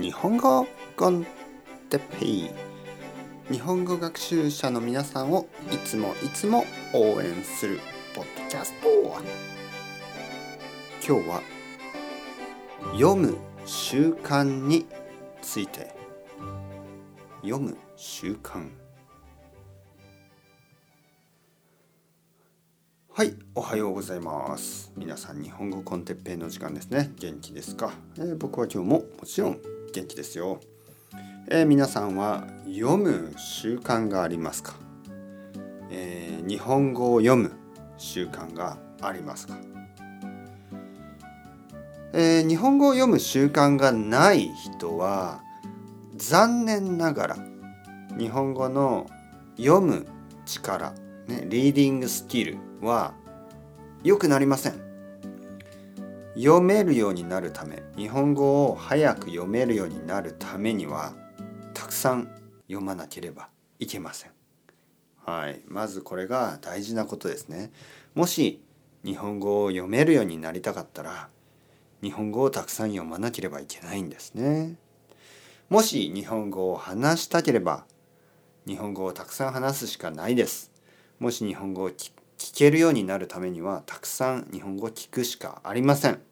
日本語コンテッペイ日本語学習者の皆さんをいつもいつも応援するポッドキャスト今日は読む習慣について読む習慣はい、おはようございます。皆さん、日本語コンテッペイの時間ですね。元気ですか、えー僕は今日ももちろん元気ですよ。えー皆さんは読む習慣がありますか、えー日本語を読む習慣がありますか、えー日本語を読む習慣がない人は残念ながら日本語の読む力、ね、リーディングスキルは良くなりません。読めるようになるため日本語を早く読めるようになるためにはたくさん読まなければいけません。はい。まずこれが大事なことですね。もし日本語を読めるようになりたかったら日本語をたくさん読まなければいけないんですね。もし日本語を話したければ日本語をたくさん話すしかないです。もし日本語を聞けるようになるためにはたくさん日本語を聞くしかありません。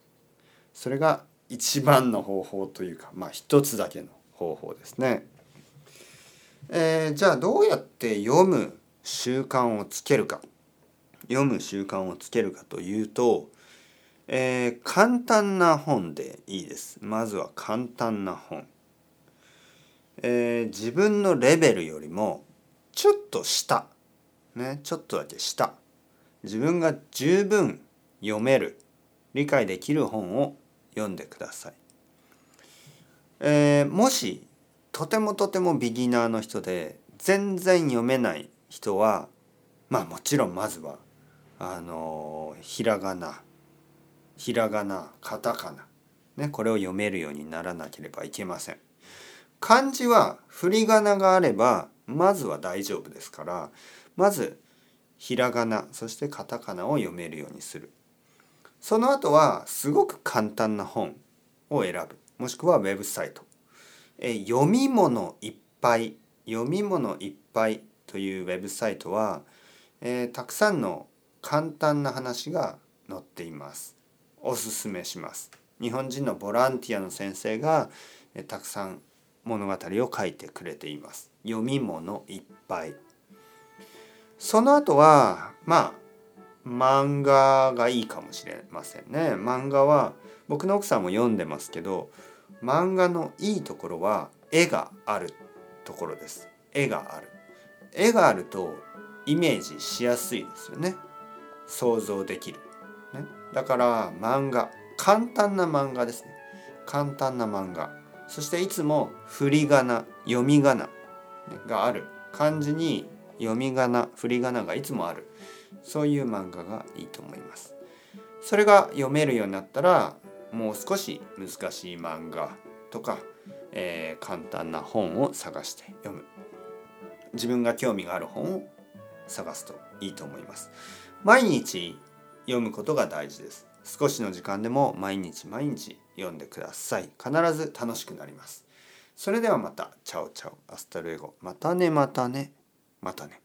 それが一番の方法というかまあ一つだけの方法ですね、えーじゃあどうやって読む習慣をつけるか。読む習慣をつけるかというと、えー簡単な本でいいです。まずは簡単な本。えー自分のレベルよりもちょっと下。ねちょっとだけ下。自分が十分読める。理解できる本を読んでください、えーもしとてもとてもビギナーの人で全然読めない人はまあもちろんまずはあのーひらがなひらがなカタカナねこれを読めるようにならなければいけません。漢字は振り仮名があればまずは大丈夫ですからまずひらがなそしてカタカナを読めるようにする。その後はすごく簡単な本を選ぶ。もしくはウェブサイト。え読み物いっぱい読み物いっぱいというウェブサイトは、えーたくさんの簡単な話が載っています。おすすめします。日本人のボランティアの先生が、えーたくさん物語を書いてくれています。読み物いっぱい。その後はまあ漫画がいいかもしれませんね。漫画は僕の奥さんも読んでますけど漫画のいいところは絵があるところです。絵がある。絵があるとイメージしやすいですよね。想像できる、ね、だから漫画。簡単な漫画ですね。簡単な漫画。そしていつも振り仮名読み仮名がある。漢字に読み仮名振り仮名がいつもある。そういう漫画がいいと思います。それが読めるようになったらもう少し難しい漫画とか、えー簡単な本を探して読む。自分が興味がある本を探すといいと思います。毎日読むことが大事です。少しの時間でも毎日毎日読んでください。必ず楽しくなります。それではまた。 Ciao ciao。 Hasta luego。またねまたね。またね。